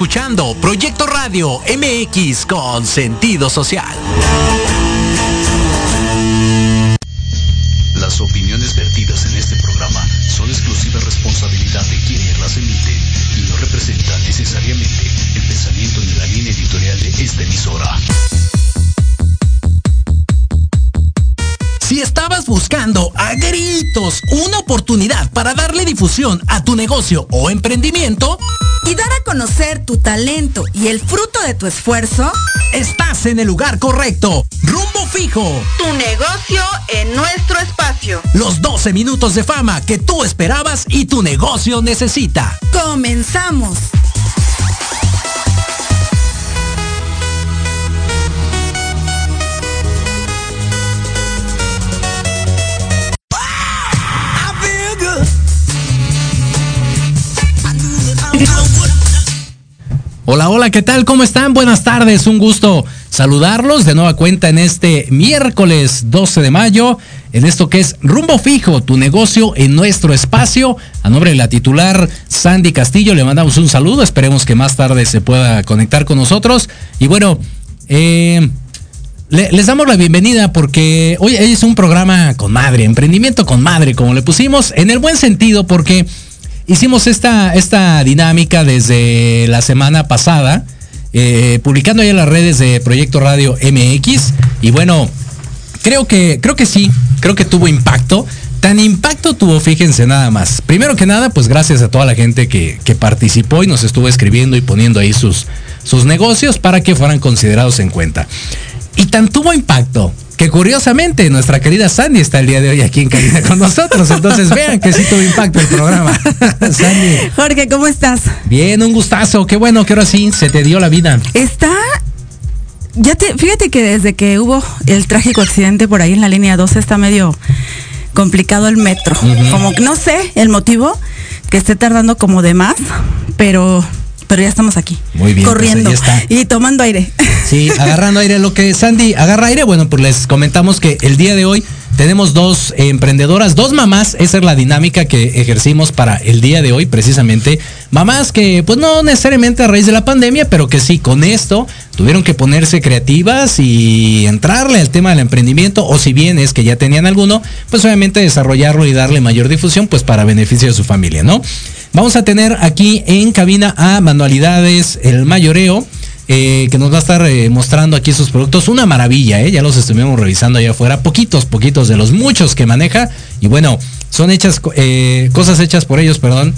Escuchando Proyecto Radio MX con sentido social. Las opiniones vertidas en este programa son exclusiva responsabilidad de quienes las emiten y no representan necesariamente el pensamiento ni la línea editorial de esta emisora. Si estabas buscando a gritos una oportunidad para darle difusión a tu negocio o emprendimiento y dar a conocer tu talento y el fruto de tu esfuerzo, estás en el lugar correcto. Rumbo fijo. Tu negocio en nuestro espacio. Los 12 minutos de fama que tú esperabas y tu negocio necesita. Comenzamos. Hola, hola, ¿qué tal? ¿Cómo están? Buenas tardes, un gusto saludarlos de nueva cuenta en este miércoles 12 de mayo, en esto que es Rumbo Fijo, tu negocio en nuestro espacio. A nombre de la titular Sandy Castillo le mandamos un saludo, esperemos que más tarde se pueda conectar con nosotros. Y bueno, eh, les damos la bienvenida porque hoy es un programa con madre, emprendimiento con madre, como le pusimos, en el buen sentido porque hicimos esta, esta dinámica desde la semana pasada, eh, publicando en las redes de Proyecto Radio MX. Y bueno, creo que, creo que sí, creo que tuvo impacto. Tan impacto tuvo, fíjense nada más. Primero que nada, pues gracias a toda la gente que, que participó y nos estuvo escribiendo y poniendo ahí sus, sus negocios para que fueran considerados en cuenta. Y tan tuvo impacto que curiosamente nuestra querida Sandy está el día de hoy aquí en cabina con nosotros. Entonces vean que sí tuvo impacto el programa. Sandy. Jorge, ¿cómo estás? Bien, un gustazo. Qué bueno que ahora sí se te dio la vida. Está ya te, fíjate que desde que hubo el trágico accidente por ahí en la línea 12 está medio complicado el metro. Como que no sé el motivo que esté tardando como de más, pero pero ya estamos aquí. Muy bien. Pues, corriendo y tomando aire. Sí, agarrando aire. Lo que Sandy agarra aire, bueno, pues les comentamos que el día de hoy tenemos dos emprendedoras, dos mamás, esa es la dinámica que ejercimos para el día de hoy precisamente. Mamás que pues no necesariamente a raíz de la pandemia, pero que sí, con esto tuvieron que ponerse creativas y entrarle al tema del emprendimiento, o si bien es que ya tenían alguno, pues obviamente desarrollarlo y darle mayor difusión, pues para beneficio de su familia, ¿no? Vamos a tener aquí en cabina a Manualidades El Mayoreo. Que nos va a estar eh, mostrando aquí sus productos. Una maravilla, ¿eh? ya los estuvimos revisando allá afuera. Poquitos, poquitos de los muchos que maneja. Y bueno, son hechas, eh, cosas hechas por ellos, perdón.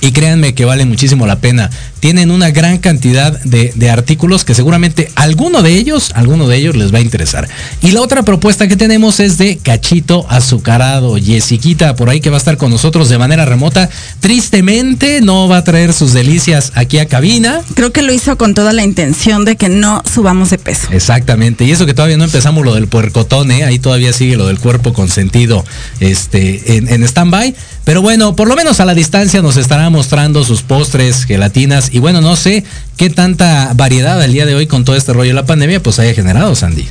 Y créanme que vale muchísimo la pena. Tienen una gran cantidad de, de, artículos que seguramente alguno de ellos, alguno de ellos les va a interesar. Y la otra propuesta que tenemos es de cachito azucarado. Yesiquita por ahí que va a estar con nosotros de manera remota. Tristemente no va a traer sus delicias aquí a cabina. Creo que lo hizo con toda la intención de que no subamos de peso. Exactamente. Y eso que todavía no empezamos lo del puercotón, ¿eh? ahí todavía sigue lo del cuerpo consentido este, en, en stand-by. Pero bueno, por lo menos a la distancia nos estará mostrando sus postres, gelatinas y bueno, no sé qué tanta variedad al día de hoy con todo este rollo de la pandemia pues haya generado, Sandy.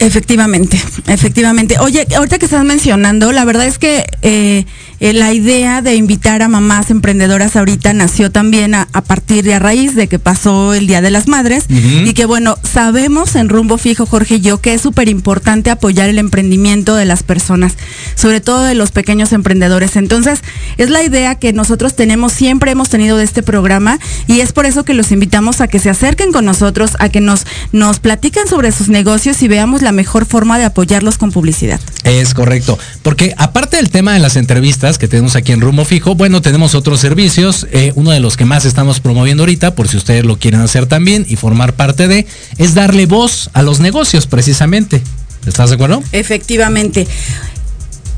Efectivamente, efectivamente. Oye, ahorita que estás mencionando, la verdad es que eh, eh, la idea de invitar a mamás emprendedoras ahorita nació también a, a, partir de a raíz de que pasó el Día de las Madres uh -huh. y que bueno, sabemos en rumbo fijo, Jorge y yo, que es súper importante apoyar el emprendimiento de las personas, sobre todo de los pequeños emprendedores. Entonces, es la idea que nosotros tenemos, siempre hemos tenido de este programa y es por eso que los invitamos a que se acerquen con nosotros, a que nos, nos platiquen sobre sus negocios y veamos la mejor forma de apoyarlos con publicidad. Es correcto, porque aparte del tema de las entrevistas que tenemos aquí en Rumbo Fijo, bueno, tenemos otros servicios, eh, uno de los que más estamos promoviendo ahorita, por si ustedes lo quieren hacer también y formar parte de, es darle voz a los negocios precisamente. ¿Estás de acuerdo? Efectivamente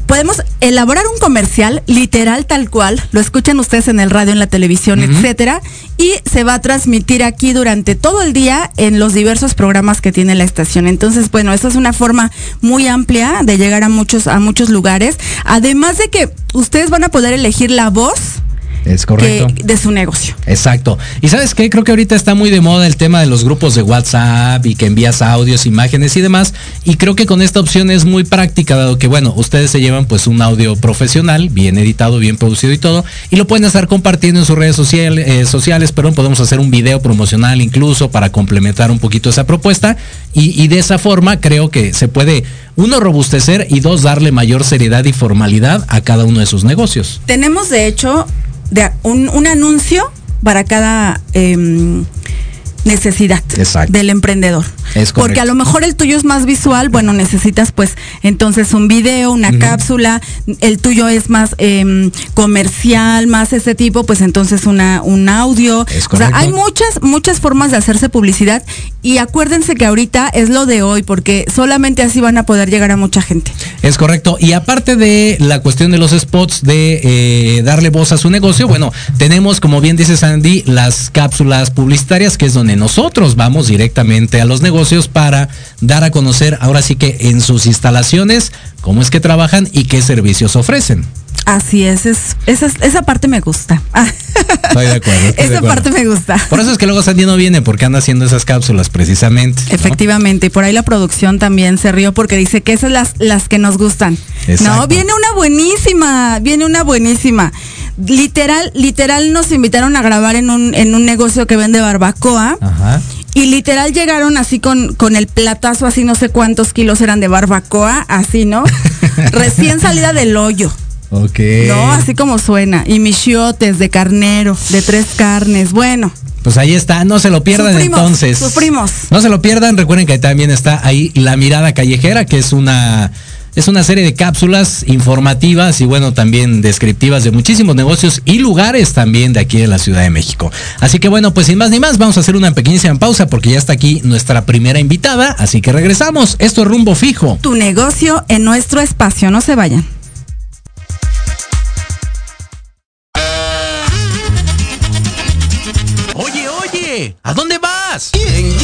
podemos elaborar un comercial literal tal cual, lo escuchan ustedes en el radio, en la televisión, uh -huh. etcétera, y se va a transmitir aquí durante todo el día en los diversos programas que tiene la estación. Entonces, bueno, esta es una forma muy amplia de llegar a muchos a muchos lugares, además de que ustedes van a poder elegir la voz Es correcto. de su negocio. Exacto. Y sabes qué, creo que ahorita está muy de moda el tema de los grupos de WhatsApp y que envías audios, imágenes y demás. Y creo que con esta opción es muy práctica, dado que, bueno, ustedes se llevan pues un audio profesional, bien editado, bien producido y todo, y lo pueden estar compartiendo en sus redes sociales, eh, sociales, perdón, podemos hacer un video promocional incluso para complementar un poquito esa propuesta. Y, y de esa forma creo que se puede uno, robustecer y dos, darle mayor seriedad y formalidad a cada uno de sus negocios. Tenemos, de hecho, de un, un anuncio para cada eh, necesidad del emprendedor. Es Porque a lo mejor el tuyo es más visual, bueno, necesitas pues entonces un video, una cápsula, el tuyo es más eh, comercial, más ese tipo, pues entonces una, un audio. o sea, hay muchas, muchas formas de hacerse publicidad y acuérdense que ahorita es lo de hoy, porque solamente así van a poder llegar a mucha gente. Es correcto. Y aparte de la cuestión de los spots, de eh, darle voz a su negocio, bueno, tenemos, como bien dice Sandy, las cápsulas publicitarias, que es donde nosotros vamos directamente a los negocios para dar a conocer ahora sí que en sus instalaciones cómo es que trabajan y qué servicios ofrecen. Así es, es esa, esa parte me gusta. Estoy de acuerdo. esa parte me gusta. Por eso es que luego Sandy no viene porque anda haciendo esas cápsulas precisamente. Efectivamente, y por ahí la producción también se rió porque dice que esas las, las que nos gustan. No, viene una buenísima, viene una buenísima. Literal, literal nos invitaron a grabar en un, en un negocio que vende barbacoa. Ajá. Y literal llegaron así con, con el platazo, así no sé cuántos kilos eran de barbacoa, así, ¿no? Recién salida del hoyo. Ok. No, así como suena. Y michiotes de carnero, de tres carnes. Bueno. Pues ahí está, no se lo pierdan entonces. Sufrimos. No se lo pierdan, recuerden que también está ahí La Mirada Callejera, que es una es una serie de cápsulas informativas y bueno, también descriptivas de muchísimos negocios y lugares también de aquí en la Ciudad de México. Así que bueno, pues sin más ni más, vamos a hacer una pequeñísima pausa porque ya está aquí nuestra primera invitada, así que regresamos. Esto es Rumbo Fijo. Tu negocio en nuestro espacio, no se vayan. Oye, oye, ¿a dónde vas? ¿Quién?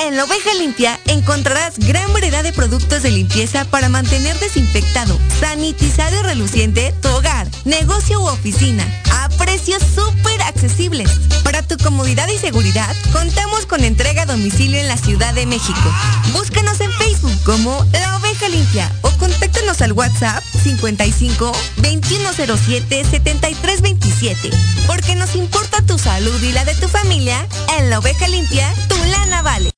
En la oveja limpia encontrarás gran variedad de productos de limpieza para mantener desinfectado, sanitizado y reluciente tu hogar, negocio u oficina, a precios súper accesibles. Para tu comodidad y seguridad, contamos con entrega a domicilio en la Ciudad de México. Búscanos en Facebook como La Oveja Limpia o contáctanos al WhatsApp 55 2107 7327. Porque nos importa tu salud y la de tu familia, en La Oveja Limpia, tu lana vale.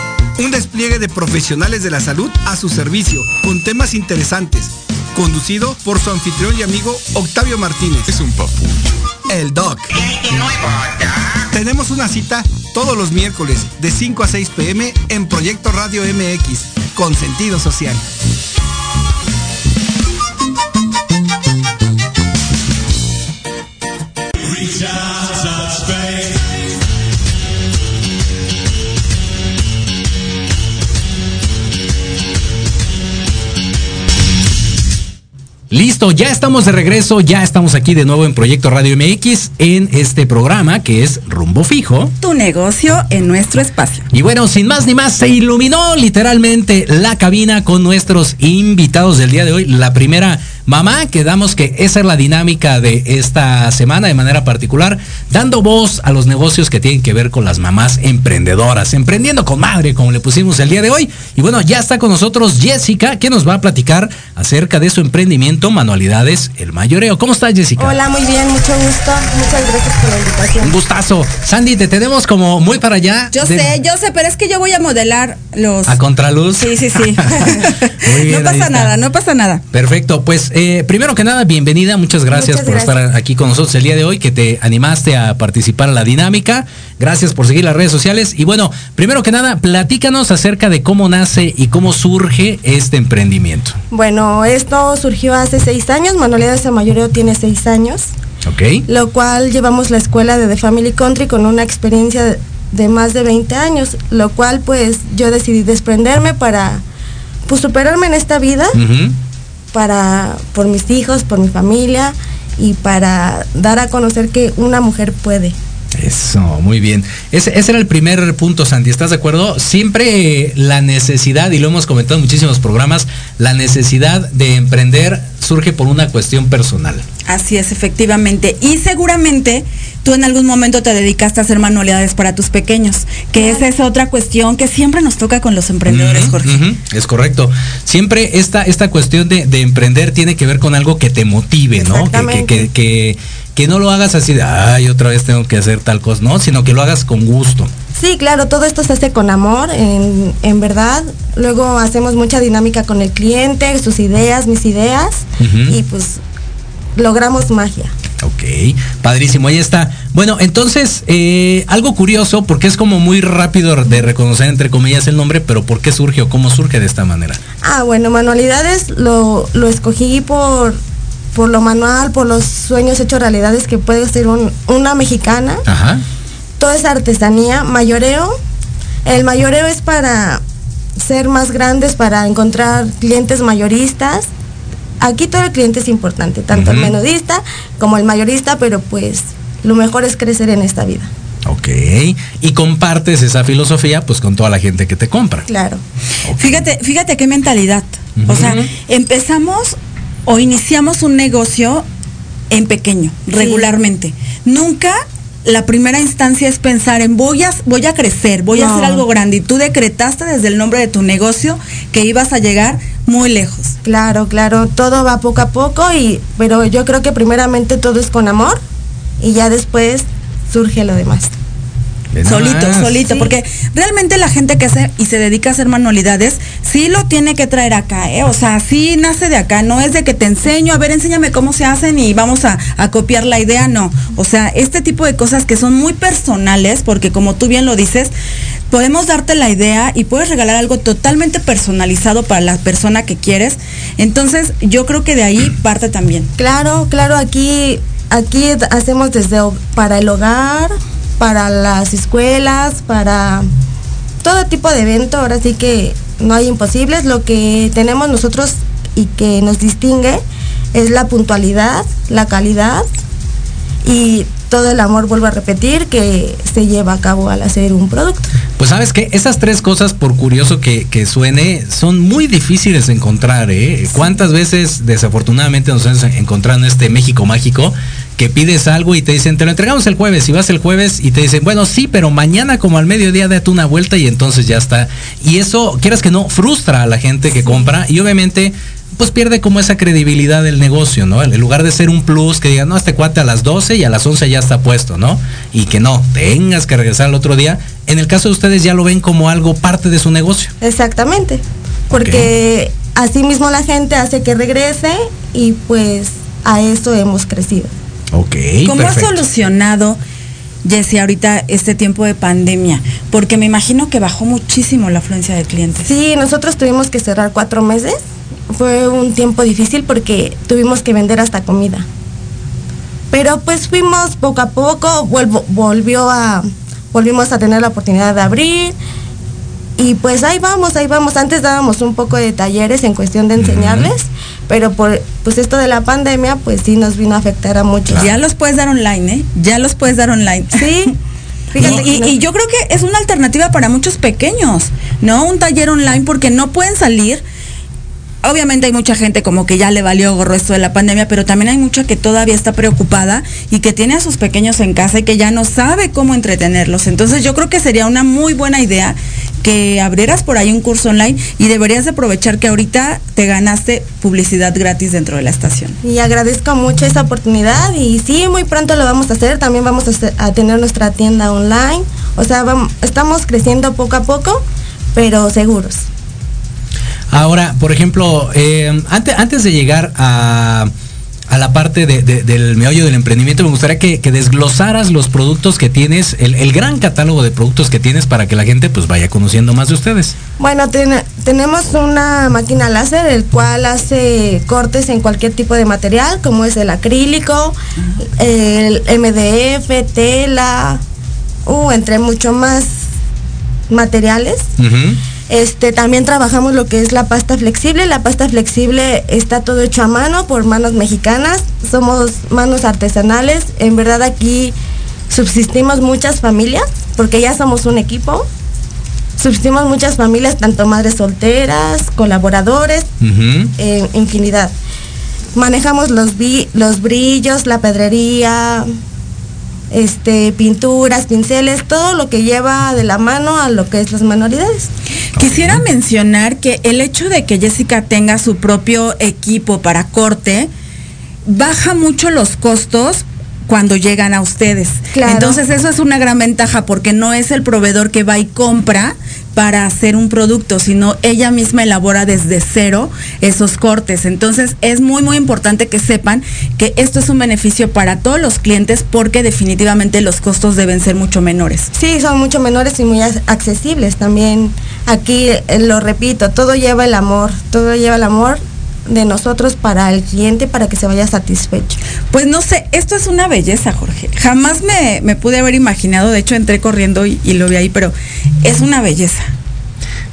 Un despliegue de profesionales de la salud a su servicio, con temas interesantes. Conducido por su anfitrión y amigo Octavio Martínez. Es un papucho. El doc. Tenemos una cita todos los miércoles de 5 a 6 pm en Proyecto Radio MX, con sentido social. Listo, ya estamos de regreso, ya estamos aquí de nuevo en Proyecto Radio MX en este programa que es Rumbo Fijo. Tu negocio en nuestro espacio. Y bueno, sin más ni más, se iluminó literalmente la cabina con nuestros invitados del día de hoy. La primera mamá, quedamos que esa es la dinámica de esta semana de manera particular, dando voz a los negocios que tienen que ver con las mamás emprendedoras, emprendiendo con madre, como le pusimos el día de hoy. Y bueno, ya está con nosotros Jessica, que nos va a platicar acerca de su emprendimiento Manualidades El Mayoreo. ¿Cómo estás, Jessica? Hola, muy bien, mucho gusto. Muchas gracias por la invitación. Un gustazo. Sandy, te tenemos como muy para allá. Yo de- sé, yo sé, pero es que yo voy a modelar los... A contraluz. Sí, sí, sí. Muy bien, no pasa nada, no pasa nada. Perfecto, pues eh, primero que nada, bienvenida, muchas gracias Muchas por gracias. estar aquí con nosotros el día de hoy, que te animaste a participar en la dinámica, gracias por seguir las redes sociales y bueno, primero que nada, platícanos acerca de cómo nace y cómo surge este emprendimiento. Bueno, esto surgió hace seis años. Manualidades de Mayoreo tiene seis años, ¿Ok? lo cual llevamos la escuela de The Family Country con una experiencia de, más de 20 años, lo cual pues yo decidí desprenderme para pues superarme en esta vida. Para por mis hijos, por mi familia y para dar a conocer que una mujer puede. Eso, muy bien. Ese, ese era el primer punto, Sandy, ¿estás de acuerdo? Siempre la necesidad, y lo hemos comentado en muchísimos programas, la necesidad de emprender surge por una cuestión personal. Así es, efectivamente. Y seguramente tú en algún momento te dedicaste a hacer manualidades para tus pequeños, que esa es otra cuestión que siempre nos toca con los emprendedores, Jorge. es correcto. Siempre esta, esta cuestión de, de emprender tiene que ver con algo que te motive, ¿no? Que, que, que, que- que no lo hagas así de, ay, otra vez tengo que hacer tal cosa, no, sino que lo hagas con gusto. Sí, claro, todo esto se hace con amor, en, en verdad. Luego hacemos mucha dinámica con el cliente, sus ideas, mis ideas, y pues logramos magia. Ok, padrísimo, ahí está. Bueno, entonces, eh, algo curioso, porque es como muy rápido de reconocer, entre comillas, el nombre, pero ¿por qué surge o cómo surge de esta manera? Ah, bueno, manualidades lo, lo escogí por, por lo manual, por los sueños hechos realidades que puede ser un- una mexicana. Ajá. Toda esa artesanía, mayoreo. El mayoreo es para ser más grandes, para encontrar clientes mayoristas. Aquí todo el cliente es importante, tanto el menudista como el mayorista, pero pues lo mejor es crecer en esta vida. Ok, y compartes esa filosofía pues con toda la gente que te compra. Claro. Fíjate, fíjate qué mentalidad. O sea, empezamos o iniciamos un negocio en pequeño, regularmente. Nunca la primera instancia es pensar en voy a, voy a crecer, voy a hacer algo grande. Y tú decretaste desde el nombre de tu negocio que ibas a llegar muy lejos. Claro, claro, todo va poco a poco y pero yo creo que primeramente todo es con amor y ya después surge lo demás. Nada Solito, más. solito, Sí. porque realmente la gente que hace y se dedica a hacer manualidades, sí lo tiene que traer acá, ¿eh? O sea, sí nace de acá, no es de que te enseño, a ver, enséñame cómo se hacen y vamos a, a copiar la idea, no. O sea, este tipo de cosas que son muy personales, porque como tú bien lo dices, podemos darte la idea y puedes regalar algo totalmente personalizado para la persona que quieres. Entonces, yo creo que de ahí parte también. Claro, claro, aquí aquí hacemos desde para el hogar, para las escuelas, para todo tipo de evento, ahora sí que no hay imposibles, lo que tenemos nosotros y que nos distingue es la puntualidad, la calidad y todo el amor, vuelvo a repetir, que se lleva a cabo al hacer un producto. Pues sabes que esas tres cosas, por curioso que, que suene, son muy difíciles de encontrar, ¿eh? ¿Cuántas veces desafortunadamente nos hemos encontrado en este México mágico que pides algo y te dicen, te lo entregamos el jueves y vas el jueves y te dicen, bueno, sí, pero mañana como al mediodía date una vuelta y entonces ya está. Y eso, quieras que no, frustra a la gente que compra y obviamente pues pierde como esa credibilidad del negocio, ¿no? En lugar de ser un plus que diga, no, este cuate a las 12 y a las 11 ya está puesto, ¿no? Y que no, tengas que regresar al otro día. En el caso de ustedes ya lo ven como algo parte de su negocio. Exactamente, porque así mismo la gente hace que regrese y pues a eso hemos crecido. Ok, ¿Cómo perfecto. solucionado, Jessy, ahorita este tiempo de pandemia? Porque me imagino que bajó muchísimo la afluencia de clientes. Sí, nosotros tuvimos que cerrar cuatro meses. Fue un tiempo difícil porque tuvimos que vender hasta comida. Pero pues fuimos poco a poco, vuelvo- volvió a, volvimos a tener la oportunidad de abrir. Y pues ahí vamos, ahí vamos. Antes dábamos un poco de talleres en cuestión de enseñarles, pero por pues esto de la pandemia, pues sí nos vino a afectar a muchos. Ya los puedes dar online, ¿eh? Ya los puedes dar online. Sí. Fíjate, y, y yo creo que es una alternativa para muchos pequeños, ¿no? Un taller online porque no pueden salir obviamente hay mucha gente como que ya le valió gorro esto de la pandemia, pero también hay mucha que todavía está preocupada y que tiene a sus pequeños en casa y que ya no sabe cómo entretenerlos. Entonces yo creo que sería una muy buena idea que abrieras por ahí un curso online y deberías aprovechar que ahorita te ganaste publicidad gratis dentro de la estación. Y agradezco mucho esa oportunidad y sí, muy pronto lo vamos a hacer. También vamos a, tener nuestra tienda online. O sea, estamos creciendo poco a poco, pero seguros. Ahora, por ejemplo, eh, antes, antes de llegar a, la parte del meollo del emprendimiento, me gustaría que, desglosaras los productos que tienes, el, gran catálogo de productos que tienes para que la gente pues vaya conociendo más de ustedes. Bueno, tenemos una máquina láser, el cual hace cortes en cualquier tipo de material, como es el acrílico, el MDF, tela, uh, entre mucho más materiales. Este, también trabajamos lo que es la pasta flexible. La pasta flexible está todo hecho a mano por manos mexicanas. Somos manos artesanales. En verdad aquí subsistimos muchas familias, porque ya somos un equipo. Subsistimos muchas familias, tanto madres solteras, colaboradores, infinidad. Manejamos los, los brillos, la pedrería, este, pinturas, pinceles, todo lo que lleva de la mano a lo que es las manualidades. Quisiera mencionar que el hecho de que Jessica tenga su propio equipo para corte baja mucho los costos cuando llegan a ustedes. Entonces eso es una gran ventaja porque no es el proveedor que va y compra para hacer un producto, sino ella misma elabora desde cero esos cortes. Entonces es muy muy importante que sepan que esto es un beneficio para todos los clientes porque definitivamente los costos deben ser mucho menores. Sí, son mucho menores y muy accesibles también. Aquí eh, lo repito, todo lleva el amor, todo lleva el amor de nosotros para el cliente para que se vaya satisfecho. Pues no sé, esto es una belleza, Jorge. Jamás me, pude haber imaginado, de hecho entré corriendo y, lo vi ahí, pero es una belleza.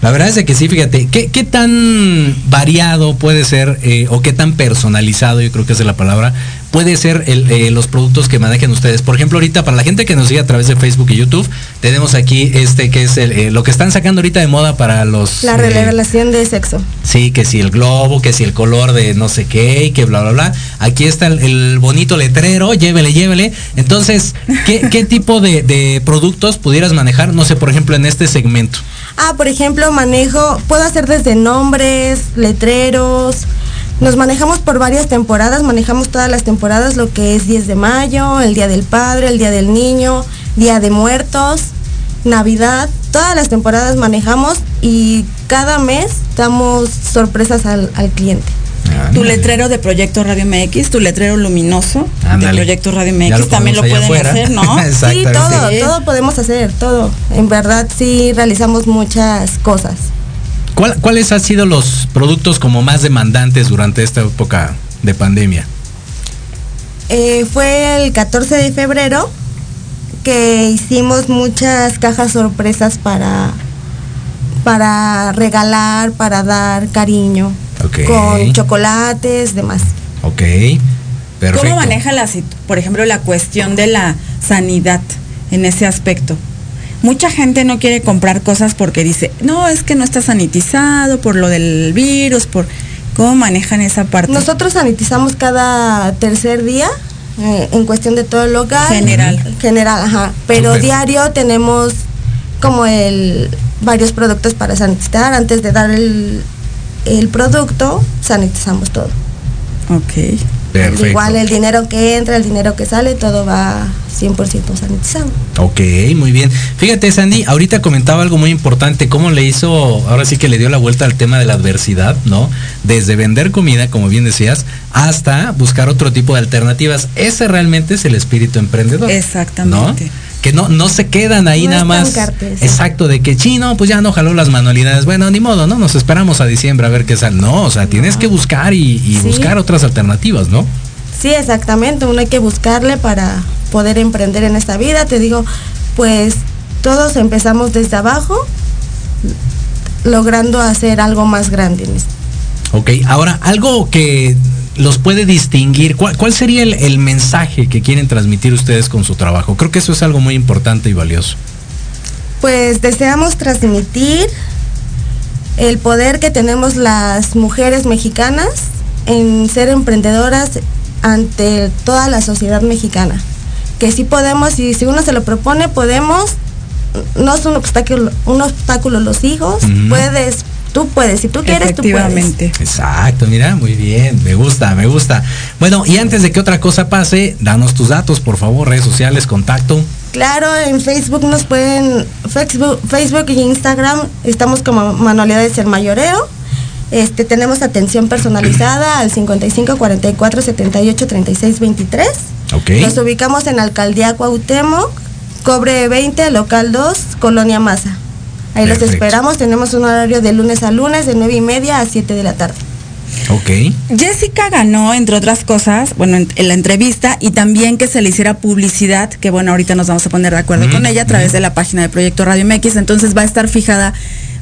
La verdad es que sí, fíjate, ¿qué, tan variado puede ser eh, o qué tan personalizado, yo creo que es la palabra, puede ser eh, los productos que manejen ustedes? Por ejemplo, ahorita para la gente que nos sigue a través de Facebook y YouTube, tenemos aquí este que es eh, lo que están sacando ahorita de moda para los... La revelación de sexo. Sí, que si el globo, que si el color de no sé qué, y que bla, bla, bla. Aquí está el, bonito letrero, llévele, llévele. Entonces, ¿qué, tipo de, de productos pudieras manejar, no sé, por ejemplo, en este segmento? Ah, por ejemplo, manejo, puedo hacer desde nombres, letreros. Nos manejamos por varias temporadas, manejamos todas las temporadas, lo que es 10 de mayo, el Día del Padre, el Día del Niño, Día de Muertos, Navidad, todas las temporadas manejamos y cada mes damos sorpresas al, al cliente tu letrero de Proyecto Radio MX, tu letrero luminoso de Proyecto Radio MX, también lo pueden hacer, ¿no? sí, todo, todo podemos hacer, todo. En verdad sí realizamos muchas cosas. ¿Cuáles han sido los productos como más demandantes durante esta época de pandemia? Eh, fue el 14 de febrero que hicimos muchas cajas sorpresas para, para regalar, para dar cariño con chocolates, demás. Ok, perfecto. ¿Cómo maneja la, por ejemplo, la cuestión de la sanidad en ese aspecto? Mucha gente no quiere comprar cosas porque dice, no, es que no está sanitizado por lo del virus, por... ¿Cómo manejan esa parte? Nosotros sanitizamos cada tercer día eh, en cuestión de todo el hogar. General. General, ajá. Pero diario tenemos como el varios productos para sanitizar antes de dar el, el producto, sanitizamos todo. Ok. Perfecto. Igual el dinero que entra, el dinero que sale, todo va 100% sanitizado. Ok, muy bien. Fíjate, Sandy, ahorita comentaba algo muy importante, cómo le hizo, ahora sí que le dio la vuelta al tema de la adversidad, ¿no? Desde vender comida, como bien decías, hasta buscar otro tipo de alternativas. Ese realmente es el espíritu emprendedor. Exactamente que no, no se quedan ahí nada más. Exacto, de que chino, pues ya no jaló las manualidades. Bueno, ni modo, ¿no? Nos esperamos a diciembre a ver qué sale. No, o sea, tienes que buscar y, buscar otras alternativas, ¿no? Sí, exactamente. Uno hay que buscarle para poder emprender en esta vida. Te digo, pues todos empezamos desde abajo, logrando hacer algo más grande. Ok, ahora algo que los puede distinguir, ¿cuál, cuál sería el, el mensaje que quieren transmitir ustedes con su trabajo? Creo que eso es algo muy importante y valioso. Pues deseamos transmitir el poder que tenemos las mujeres mexicanas en ser emprendedoras ante toda la sociedad mexicana. Que sí podemos y si uno se lo propone, podemos. No es un obstáculo, un obstáculo los hijos. Puedes, tú puedes. Si tú quieres, tú puedes. Exacto, mira, muy bien, me gusta, me gusta. Bueno, y antes de que otra cosa pase, danos tus datos, por favor, redes sociales, contacto. Claro, en Facebook nos pueden, Facebook, Facebook y Instagram estamos como Manualidades El Mayoreo. Este, tenemos atención personalizada al 55 44 78 36 23. Ok. Nos ubicamos en Alcaldía Cuauhtémoc, Cobre 20, Local 2, Colonia Maza. Ahí los esperamos, tenemos un horario de lunes a lunes de 9 y media a 7 de la tarde. Ok. Jessica ganó, entre otras cosas, bueno, en, en la entrevista y también que se le hiciera publicidad, que bueno, ahorita nos vamos a poner de acuerdo Ujú, con ella a través ujú. de la página de Proyecto Radio MX, entonces va a estar fijada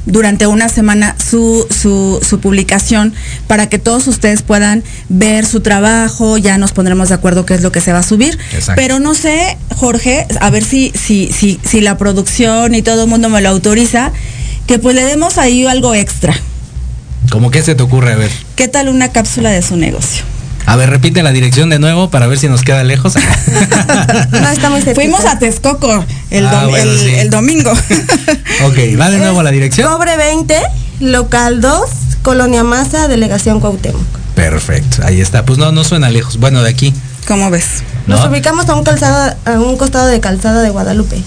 durante una semana su, su, su publicación para que todos ustedes puedan ver su trabajo, ya nos pondremos de acuerdo qué es lo que se va a subir. Exacto. Pero no sé, Jorge, a ver si, si, si, si la producción y todo el mundo me lo autoriza, que pues le demos ahí algo extra. ¿Cómo que se te ocurre? A ver. ¿Qué tal una cápsula de su negocio? A ver, repite la dirección de nuevo para ver si nos queda lejos. No, está muy. Fuimos a Texcoco el, Ah, dom- bueno, el- sí. el domingo. ok, va de nuevo la dirección. Cobre 20, Local 2, Colonia Maza, Delegación Cuauhtémoc. Perfecto, ahí está. Pues no, no suena lejos. Bueno, de aquí. ¿Cómo ves? Nos ¿No? ubicamos a un, calzado, a un costado de calzada de Guadalupe.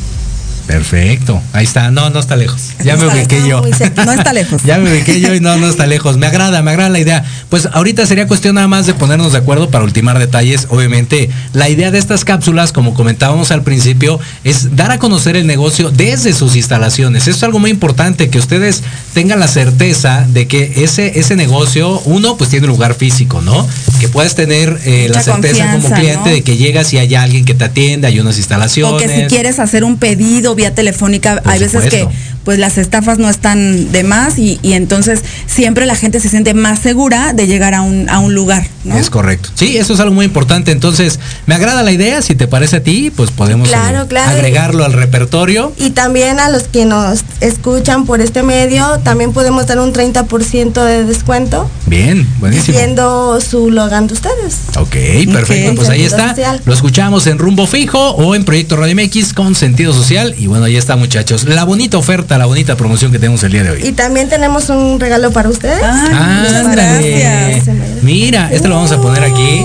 Perfecto. Ahí está. No, no está lejos. Ya me Está- ubiqué yo. No está lejos. Ya me ubiqué yo y no, no está lejos. Me agrada, me agrada la idea. Pues ahorita sería cuestión nada más de ponernos de acuerdo para ultimar detalles. Obviamente, la idea de estas cápsulas, como comentábamos al principio, es dar a conocer el negocio desde sus instalaciones. Esto es algo muy importante, que ustedes tengan la certeza de que ese, ese negocio, uno, pues tiene un lugar físico, ¿no? Que puedes tener eh, la certeza como cliente ¿no? de que llegas y hay alguien que te atiende, hay unas O instalaciones. que si quieres hacer un pedido vía telefónica, Por hay veces que. Pues las estafas no están de más y, y entonces siempre la gente se siente más segura de llegar a un, a un lugar, ¿no? Es correcto. Sí, eso es algo muy importante. Entonces, me agrada la idea. Si te parece a ti, pues podemos Claro, eh, claro. agregarlo al repertorio. Y también a los que nos escuchan por este medio, también podemos dar un 30% de descuento Bien, buenísimo. diciendo su logan de ustedes. Ok, perfecto. Pues ahí está. social. Lo escuchamos en Rumbo Fijo o en Proyecto Radio MX con sentido social. Y bueno, ahí está, muchachos. La bonita oferta, la bonita promoción que tenemos el día de hoy. Y también tenemos un regalo para ustedes. Ándale. Mira, este lo vamos a poner aquí.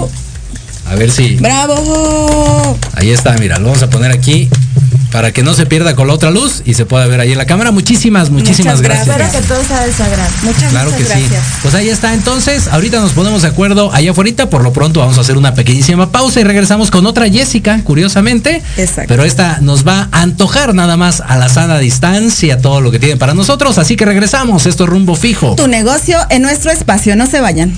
A ver si. ¡Bravo! Ahí está, mira, lo vamos a poner aquí para que no se pierda con la otra luz y se pueda ver ahí en la cámara. Muchísimas, muchísimas gracias. Espero que todo sea de su agrado. Muchas, Claro que sí. Pues ahí está. Entonces, ahorita nos ponemos de acuerdo allá afuera. Por lo pronto vamos a hacer una pequeñísima pausa y regresamos con otra Jessica, curiosamente. Exacto. Pero esta nos va a antojar nada más a la sana distancia todo lo que tiene para nosotros. Así que regresamos. Esto es rumbo fijo. Tu negocio en nuestro espacio, no se vayan.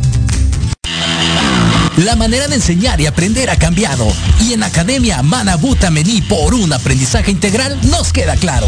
La manera de enseñar y aprender ha cambiado y en Academia Manabuta Mení por un aprendizaje integral nos queda claro.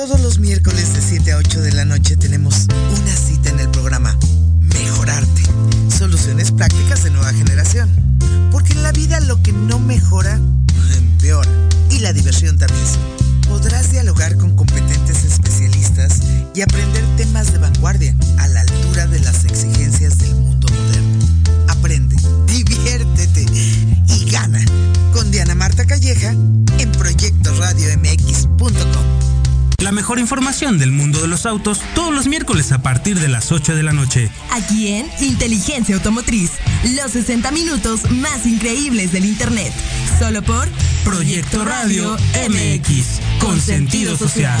Todos los miércoles de 7 a 8 de la noche tenemos una cita en el programa Mejorarte. Soluciones prácticas de nueva generación. Porque en la vida lo que no mejora, empeora. Y la diversión también. Podrás dialogar con competentes especialistas y aprender temas de vanguardia a la altura de las exigencias del mundo moderno. Aprende, diviértete y gana con Diana Marta Calleja en proyectoradiomx.com. La mejor información del mundo de los autos todos los miércoles a partir de las 8 de la noche. Aquí en Inteligencia Automotriz, los 60 minutos más increíbles del Internet. Solo por Proyecto Radio MX, con sentido social.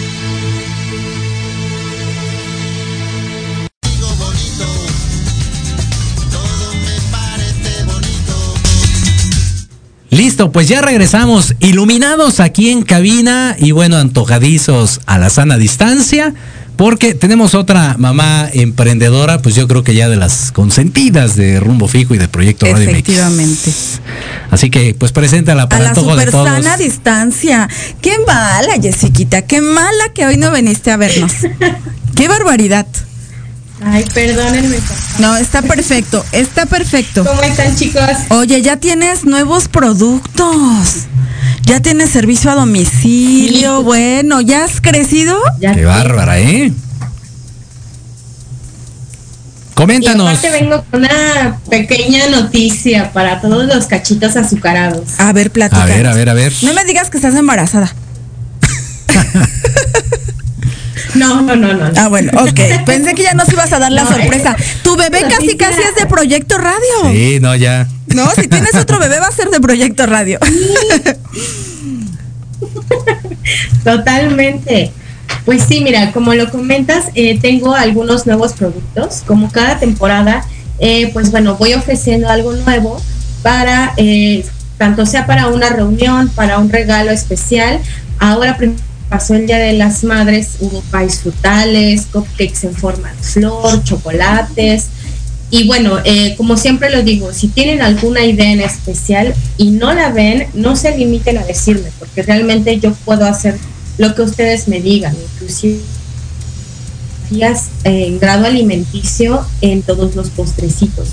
Listo, pues ya regresamos iluminados aquí en cabina y bueno, antojadizos a la sana distancia. Porque tenemos otra mamá emprendedora, pues yo creo que ya de las consentidas de Rumbo Fijo y de Proyecto Radio Efectivamente. Así que, pues preséntala para a la antojo de todos. sana distancia. Qué mala, Jessiquita, qué mala que hoy no viniste a vernos. qué barbaridad. Ay, perdónenme. No, está perfecto, está perfecto. ¿Cómo están, chicos? Oye, ya tienes nuevos productos. Ya tienes servicio a domicilio. Bueno, ¿ya has crecido? Qué bárbara, ¿eh? Coméntanos. Y aparte vengo con una pequeña noticia para todos los cachitos azucarados. A ver, platica. A ver, a ver, a ver. No me digas que estás embarazada. No, no, no, no. Ah, bueno, ok. Pensé que ya nos ibas a dar la No, sorpresa. Tu bebé casi casi es de Proyecto Radio. Sí, no, ya. No, si tienes otro bebé va a ser de Proyecto Radio. Totalmente. Pues sí, mira, como lo comentas, eh, tengo algunos nuevos productos. Como cada temporada, eh, pues bueno, voy ofreciendo algo nuevo para, eh, tanto sea para una reunión, para un regalo especial. Ahora prim- pasó el Día de las Madres, hubo pais frutales, cupcakes en forma de flor, chocolates. Y bueno, eh, como siempre lo digo, si tienen alguna idea en especial y no la ven, no se limiten a decirme, porque realmente yo puedo hacer lo que ustedes me digan, inclusive en grado alimenticio en todos los postrecitos.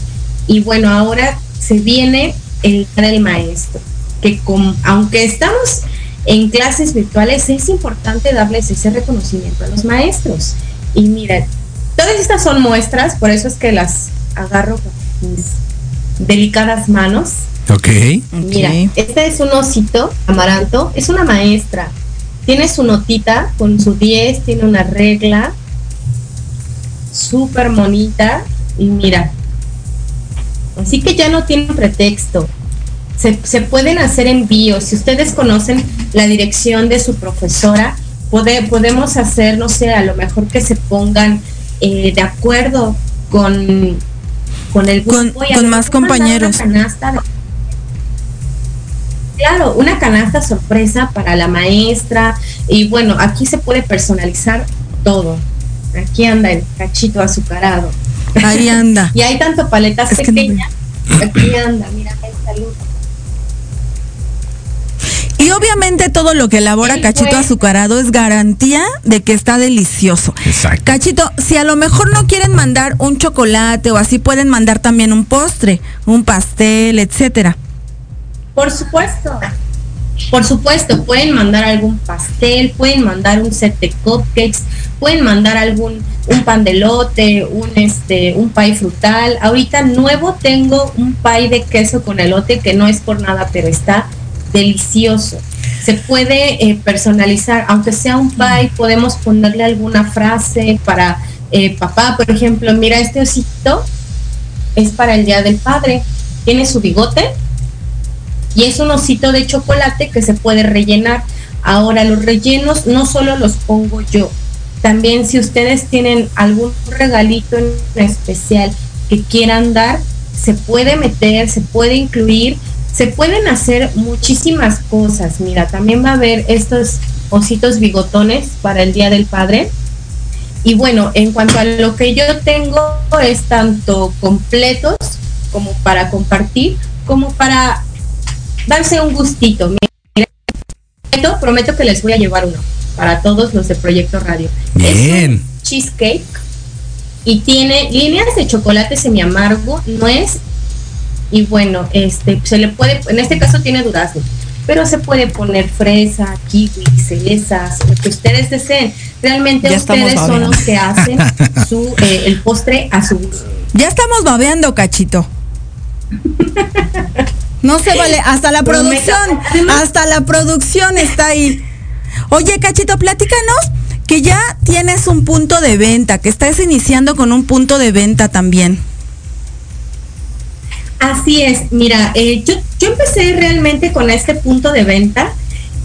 Y bueno, ahora se viene el del maestro, que con- aunque estamos en clases virtuales, es importante darles ese reconocimiento a los maestros. Y mira, todas estas son muestras, por eso es que las agarro con mis delicadas manos. Ok. Mira, este es un osito amaranto, es una maestra. Tiene su notita con su 10, tiene una regla súper bonita y mira. Así que ya no tienen pretexto. Se, se pueden hacer envíos. Si ustedes conocen la dirección de su profesora, pode- podemos hacer, no sé, a lo mejor que se pongan eh, de acuerdo con, con el Con- y con más una compañeros. canasta de- Claro, una canasta sorpresa para la maestra y bueno, aquí se puede personalizar todo. Aquí anda el cachito azucarado. Ahí anda. y hay tanto paletas pequeñas. Aquí anda, mira, el salud. Y obviamente todo lo que elabora Cachito azucarado es garantía de que está delicioso. Exacto. Cachito, si a lo mejor no quieren mandar un chocolate o así pueden mandar también un postre, un pastel, etcétera. Por supuesto. Por supuesto, pueden mandar algún pastel, pueden mandar un set de cupcakes, pueden mandar algún un pan de lote, un este un pie frutal. Ahorita nuevo tengo un pie de queso con elote que no es por nada, pero está delicioso. Se puede eh, personalizar, aunque sea un pie, podemos ponerle alguna frase para eh, papá, por ejemplo, mira este osito es para el día del padre, tiene su bigote y es un osito de chocolate que se puede rellenar. Ahora los rellenos no solo los pongo yo, también si ustedes tienen algún regalito especial que quieran dar, se puede meter, se puede incluir, se pueden hacer muchísimas cosas. Mira, también va a haber estos ositos bigotones para el Día del Padre. Y bueno, en cuanto a lo que yo tengo, es tanto completos como para compartir, como para darse un gustito. Mira, prometo, prometo que les voy a llevar uno para todos los de Proyecto Radio. Bien. Es un cheesecake y tiene líneas de chocolate semi amargo, nuez y bueno, este se le puede, en este caso tiene durazno, pero se puede poner fresa, kiwi, cerezas, lo que ustedes deseen. Realmente Ya ustedes son los que hacen su eh, el postre a su gusto. Ya estamos babeando, Cachito. No se vale, hasta la producción, hasta la producción está ahí. Oye, Cachito, platícanos que ya tienes un punto de venta, que estás iniciando con un punto de venta también. Así es, mira, eh, yo, yo empecé realmente con este punto de venta,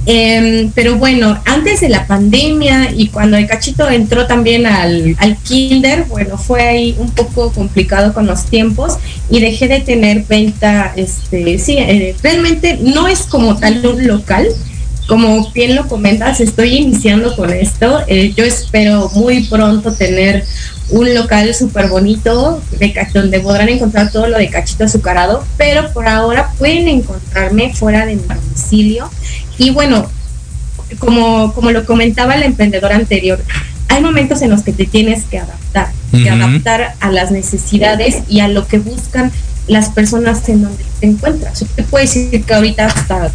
em, pero bueno, antes de la pandemia y cuando el cachito entró también al, al kinder, bueno, fue ahí un poco complicado con los tiempos y dejé de tener venta, este, sí, eh, realmente no es como tal un local, como bien lo comentas, estoy iniciando con esto. Eh, yo espero muy pronto tener un local súper bonito de, donde podrán encontrar todo lo de cachito azucarado, pero por ahora pueden encontrarme fuera de mi domicilio. Y bueno, como, como lo comentaba el emprendedor anterior, hay momentos en los que te tienes que adaptar, que Ujú. adaptar a las necesidades y a lo que buscan las personas en donde te encuentras. Yo te puedo decir que ahorita hasta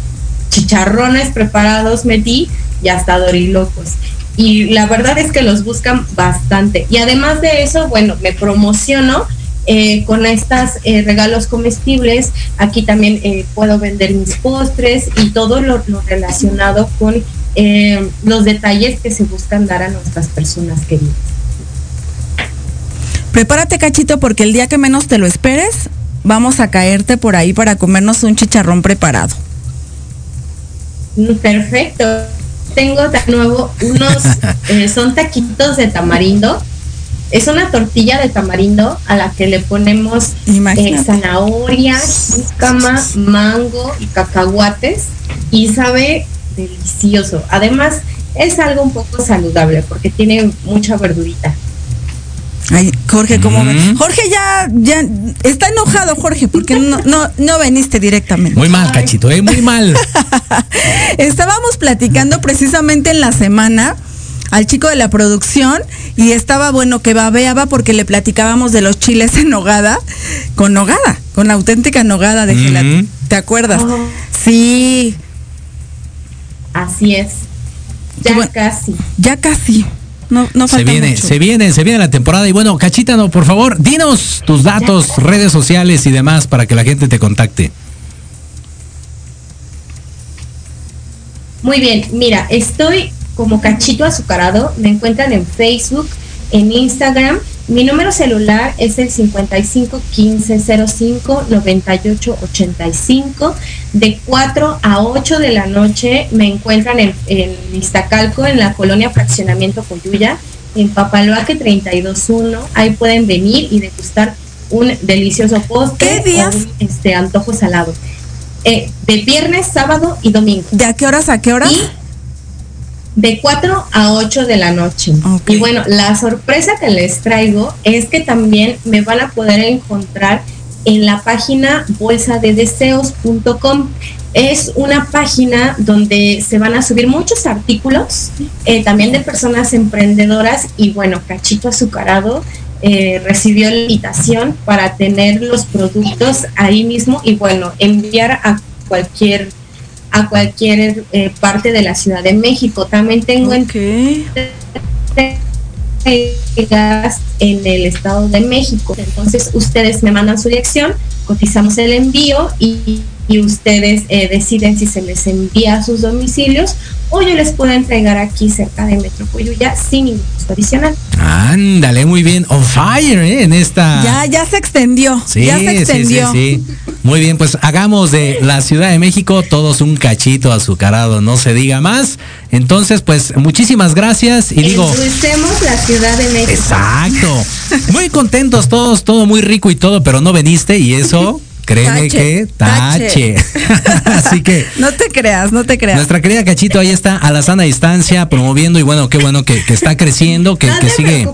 chicharrones preparados metí y hasta dorilocos. Y la verdad es que los buscan bastante. Y además de eso, bueno, me promociono eh, con estos regalos comestibles. Aquí también eh, puedo vender mis postres y todo lo, lo relacionado con eh, los detalles que se buscan dar a nuestras personas queridas. Prepárate, Cachito, porque el día que menos te lo esperes, vamos a caerte por ahí para comernos un chicharrón preparado. Mm, Perfecto. Tengo de nuevo unos, eh, son taquitos de tamarindo. Es una tortilla de tamarindo a la que le ponemos eh, zanahoria, jícama, mango y cacahuates y sabe delicioso. Además, es algo un poco saludable porque tiene mucha verdurita. Ay, Jorge, ¿cómo ve? Mm. Jorge ya, ya está enojado, Jorge, porque no, no, no viniste directamente. Muy mal, Cachito, ¿eh? Muy mal. Estábamos platicando precisamente en la semana al chico de la producción y estaba bueno que babeaba porque le platicábamos de los chiles en nogada, con nogada, con auténtica nogada de Mm. gelatina. ¿Te acuerdas? Oh. Sí, Así es. Ya casi. ya casi. No, no Se falta viene, mucho. se viene, se viene la temporada. Y bueno, Cachita, no, por favor, dinos tus datos, redes sociales y demás para que la gente te contacte. Muy bien, mira, estoy como cachito azucarado, me encuentran en Facebook, en Instagram. Mi número celular es el 55 15 05 98 85. De 4 a 8 de la noche me encuentran en, en Iztacalco, en la colonia Fraccionamiento Coyuya, en Papaloaque 321. Ahí pueden venir y degustar un delicioso postre ¿Qué días? un este, antojo salado. Eh, de viernes, sábado y domingo. ¿De a qué horas a qué horas? Y de 4 a 8 de la noche. Y bueno, la sorpresa que les traigo es que también me van a poder encontrar en la página bolsadedeseos.com. Es una página donde se van a subir muchos artículos, eh, también de personas emprendedoras y bueno, Cachito Azucarado eh, recibió la invitación para tener los productos ahí mismo y bueno, enviar a cualquier a cualquier eh, parte de la Ciudad de México. También tengo okay. en el Estado de México. Entonces ustedes me mandan su dirección, cotizamos el envío y, y ustedes eh, deciden si se les envía a sus domicilios o yo les puedo entregar aquí cerca de Metro ya sin ningún costo adicional. Ándale, muy bien. On fire, ¿eh? En esta. Ya, ya se extendió. Sí, ya se extendió. Sí, sí, sí. Muy bien, pues hagamos de la Ciudad de México todos un cachito azucarado, no se diga más. Entonces, pues muchísimas gracias y digo. Endulcemos la Ciudad de México. Exacto. Muy contentos todos, todo muy rico y todo, pero no veniste y eso. Créeme Tache, que tache. Así que. No te creas, no te creas. Nuestra querida Cachito ahí está a la sana distancia promoviendo y bueno, qué bueno que, que está creciendo, que, no que sigue.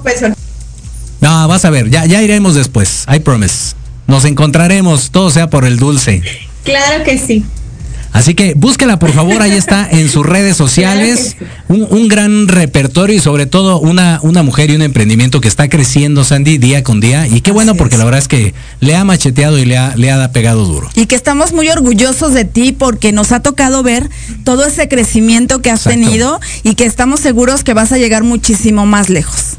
No, vas a ver, ya, ya iremos después. I promise. Nos encontraremos, todo sea por el dulce. Claro que sí. Así que búsquela por favor, ahí está en sus redes sociales. Un, un gran repertorio y sobre todo una, una mujer y un emprendimiento que está creciendo, Sandy, día con día. Y qué bueno Así porque es. la verdad es que le ha macheteado y le ha, le ha pegado duro. Y que estamos muy orgullosos de ti porque nos ha tocado ver todo ese crecimiento que has Exacto. tenido y que estamos seguros que vas a llegar muchísimo más lejos.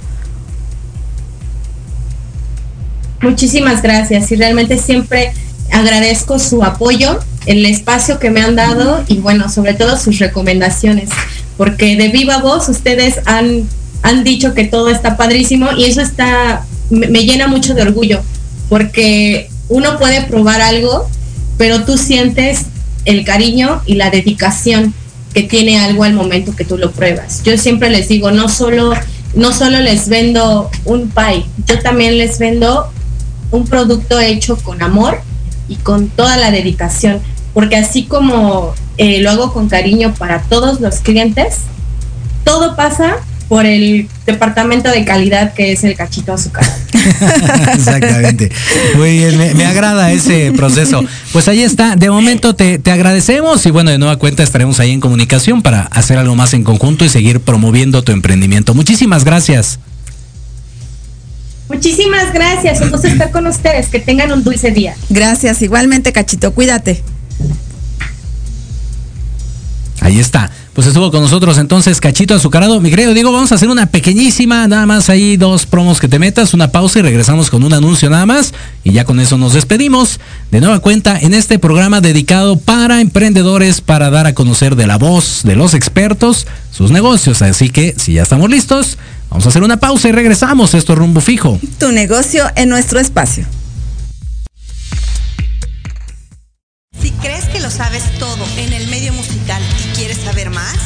Muchísimas gracias y realmente siempre agradezco su apoyo, el espacio que me han dado y bueno, sobre todo sus recomendaciones, porque de viva voz ustedes han, han dicho que todo está padrísimo y eso está, me, llena mucho de orgullo, porque uno puede probar algo, pero tú sientes el cariño y la dedicación que tiene algo al momento que tú lo pruebas. Yo siempre les digo, no solo, no solo les vendo un pie, yo también les vendo un producto hecho con amor y con toda la dedicación, porque así como eh, lo hago con cariño para todos los clientes, todo pasa por el departamento de calidad que es el cachito azúcar. Exactamente. Muy bien, me, me agrada ese proceso. Pues ahí está. De momento te, te agradecemos y bueno, de nueva cuenta estaremos ahí en comunicación para hacer algo más en conjunto y seguir promoviendo tu emprendimiento. Muchísimas gracias. Muchísimas gracias, un gusto estar con ustedes, que tengan un dulce día. Gracias, igualmente, Cachito, cuídate. Ahí está. Pues estuvo con nosotros entonces Cachito Azucarado. Mi querido Diego, vamos a hacer una pequeñísima, nada más ahí dos promos que te metas, una pausa y regresamos con un anuncio nada más. Y ya con eso nos despedimos. De nueva cuenta en este programa dedicado para emprendedores, para dar a conocer de la voz de los expertos sus negocios. Así que si ya estamos listos, vamos a hacer una pausa y regresamos. Esto es rumbo fijo. Tu negocio en nuestro espacio. Si crees que lo sabes todo en el medio musical saber más,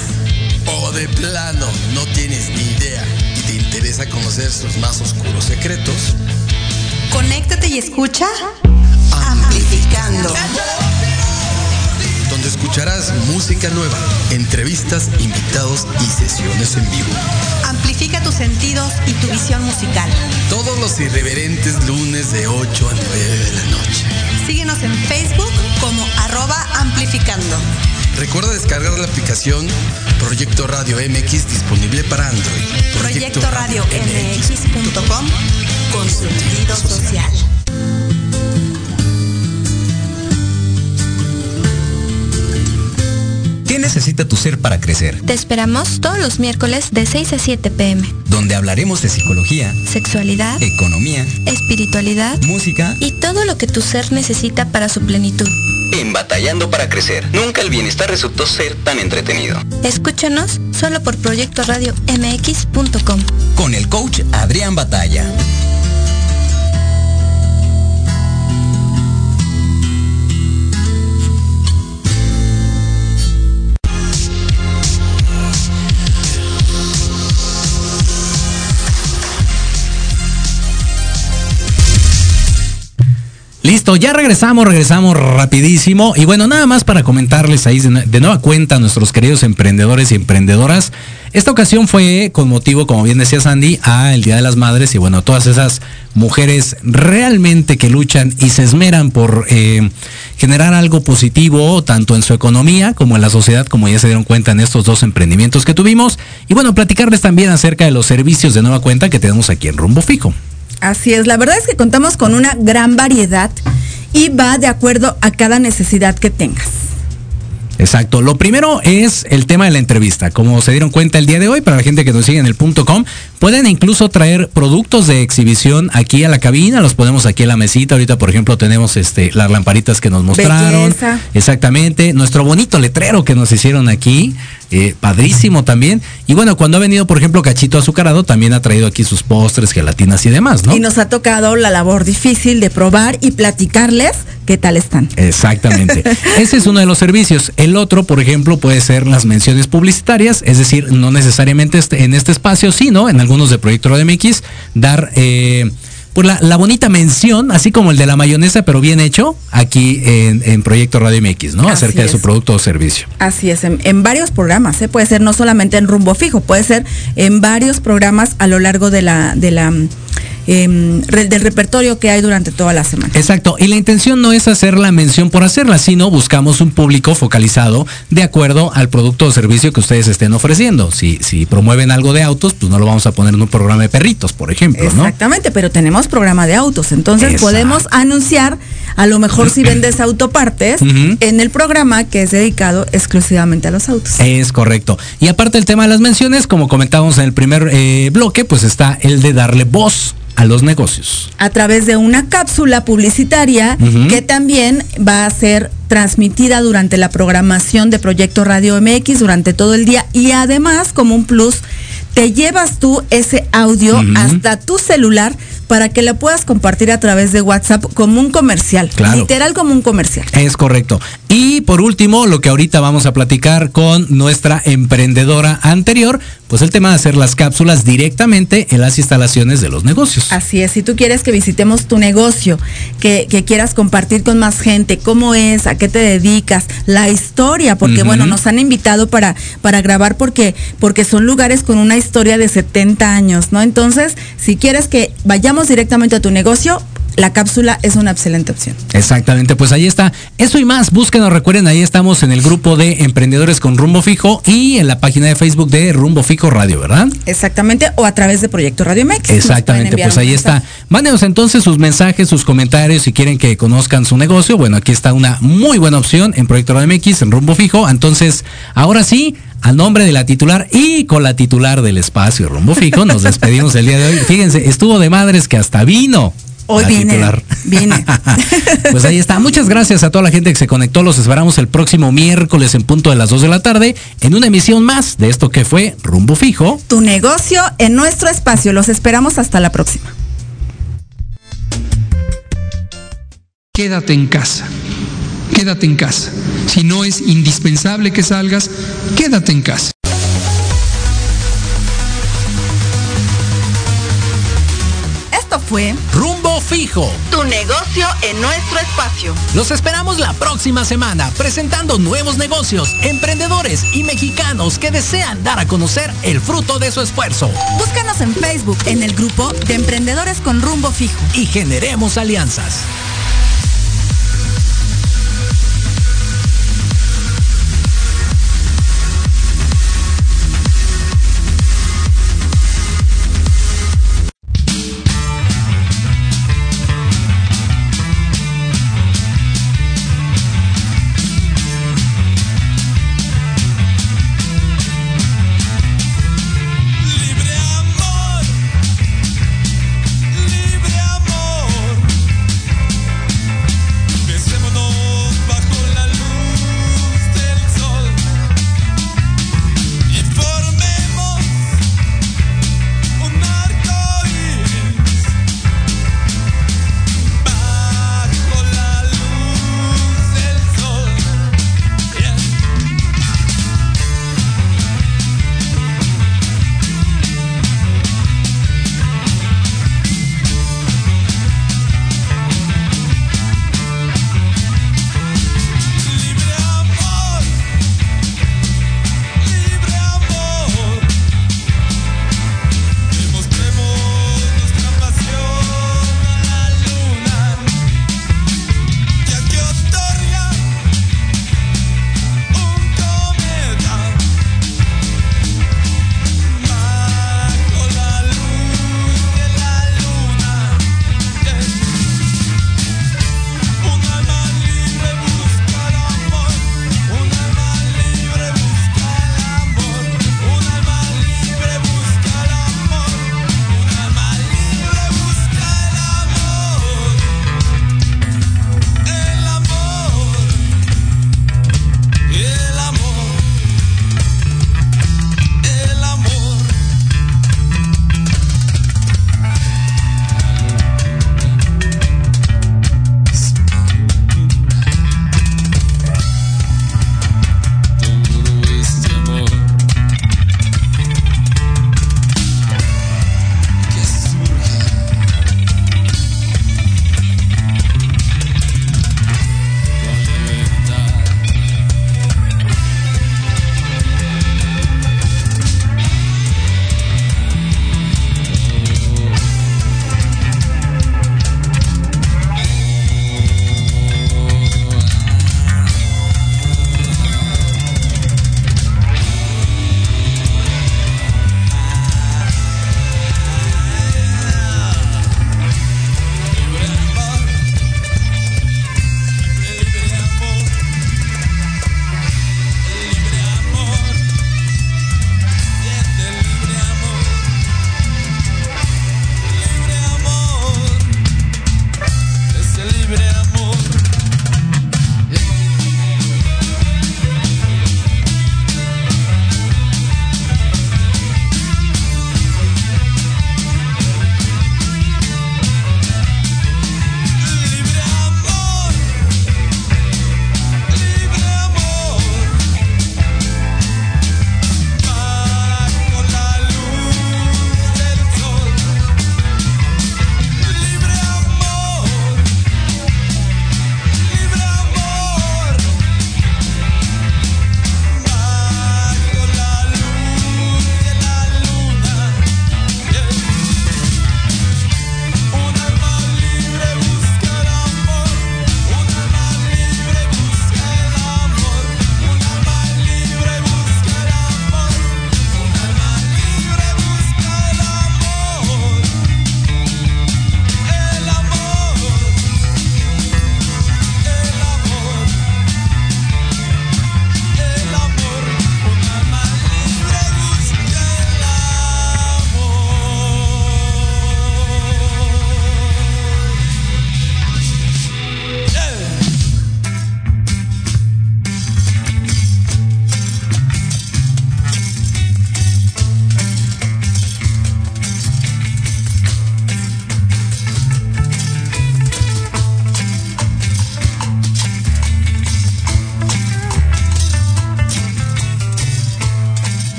O de plano, no tienes ni idea y te interesa conocer sus más oscuros secretos. conéctate y escucha Amplificando. Donde escucharás música nueva, entrevistas, invitados y sesiones en vivo. Amplifica tus sentidos y tu visión musical. Todos los irreverentes lunes de 8 a 9 de la noche. Síguenos en Facebook como arroba amplificando. Recuerda descargar la aplicación Proyecto Radio MX disponible para Android. Proyecto Radio MX.com con sentido social. ¿Qué necesita tu ser para crecer? Te esperamos todos los miércoles de 6 a 7 pm. Donde hablaremos de psicología, Sexualidad, economía, espiritualidad música. y todo lo que tu ser necesita para su plenitud. En Batallando para Crecer, nunca el bienestar resultó ser tan entretenido. Escúchanos solo por Proyecto Radio MX.com. Con el coach Adrián Batalla. Listo, ya regresamos, regresamos rapidísimo. Y bueno, nada más para comentarles ahí de, nueva cuenta a nuestros queridos emprendedores y emprendedoras. Esta ocasión fue con motivo, como bien decía Sandy, a el Día de las Madres y bueno, todas esas mujeres realmente que luchan y se esmeran por eh, generar algo positivo, tanto en su economía como en la sociedad, como ya se dieron cuenta en estos dos emprendimientos que tuvimos. Y bueno, platicarles también acerca de los servicios de nueva cuenta que tenemos aquí en Rumbo Fijo. Así es, la verdad es que contamos con una gran variedad y va de acuerdo a cada necesidad que tengas. Exacto. Lo primero es el tema de la entrevista. Como se dieron cuenta el día de hoy, para la gente que nos sigue en el punto com, pueden incluso traer productos de exhibición aquí a la cabina, los ponemos aquí en la mesita. Ahorita, por ejemplo, tenemos este las lamparitas que nos mostraron. Belleza. Exactamente. Nuestro bonito letrero que nos hicieron aquí. Eh, padrísimo también. Y bueno, cuando ha venido, por ejemplo, Cachito Azucarado, también ha traído aquí sus postres, gelatinas y demás, ¿no? Y nos ha tocado la labor difícil de probar y platicarles qué tal están. Exactamente. Ese es uno de los servicios. El otro, por ejemplo, puede ser las menciones publicitarias, es decir, no necesariamente este- en este espacio, sino en algunos de Proyecto Radio MX, dar eh, pues la, la bonita mención, así como el de la mayonesa, pero bien hecho, aquí en, en Proyecto Radio MX, ¿no? Así Acerca de su producto o servicio. Así es, en, en varios programas, ¿eh? puede ser no solamente en rumbo fijo, puede ser en varios programas a lo largo de la, de la em, del repertorio que hay durante toda la semana. Exacto, y la intención no es hacer la mención por hacerla, sino buscamos un público focalizado de acuerdo al producto o servicio que ustedes estén ofreciendo. Si, si promueven algo de autos, pues no lo vamos a poner en un programa de perritos, por ejemplo, ¿no? Exactamente, pero tenemos programa de autos, entonces Exacto. podemos anunciar, a lo mejor si vendes autopartes, en el programa que es dedicado exclusivamente a los autos. Es correcto. Y aparte del tema de las menciones, como comentábamos en el primer eh, bloque, pues está el de darle voz a los negocios. a través de una cápsula publicitaria que también va a ser transmitida durante la programación de Proyecto Radio MX durante todo el día. Y además como un plus te llevas tú ese audio hasta tu celular para que lo puedas compartir a través de WhatsApp como un comercial, Claro. literal como un comercial. Es correcto. Y por último, lo que ahorita vamos a platicar con nuestra emprendedora anterior, pues el tema de hacer las cápsulas directamente en las instalaciones de los negocios. Así es, si tú quieres que visitemos tu negocio, que, que quieras compartir con más gente, cómo es, a qué te dedicas, la historia, porque bueno, nos han invitado para, para grabar porque, porque son lugares con una historia de 70 años, ¿no? Entonces, si quieres que vayamos directamente a tu negocio, la cápsula es una excelente opción. Exactamente, pues ahí está. Eso y más, búsquenos, recuerden, ahí estamos en el grupo de emprendedores con rumbo fijo y en la página de Facebook de Rumbo Fijo Radio, ¿verdad? Exactamente, o a través de Proyecto Radio pueden Exactamente, pues ahí está. Mándenos entonces sus mensajes, sus comentarios, si quieren que conozcan su negocio. Bueno, aquí está una muy buena opción en Proyecto Radio MX, en Rumbo Fijo. Entonces, ahora sí, a nombre de la titular y con la titular del espacio Rumbo Fijo, nos despedimos el día de hoy. Fíjense, estuvo de madres que hasta vino. Hoy viene, titular. viene. Pues ahí está. Muchas gracias a toda la gente que se conectó. Los esperamos el próximo miércoles en punto de las 2 de la tarde en una emisión más de esto que fue Rumbo Fijo. Tu negocio en nuestro espacio. Los esperamos hasta la próxima. Quédate en casa. Quédate en casa. Si no es indispensable que salgas, quédate en casa. Esto fue Rumbo Fijo. Tu negocio en nuestro espacio. Los esperamos la próxima semana presentando nuevos negocios, emprendedores y mexicanos que desean dar a conocer el fruto de su esfuerzo. Búscanos en Facebook en el grupo de Emprendedores con Rumbo Fijo. Y generemos alianzas.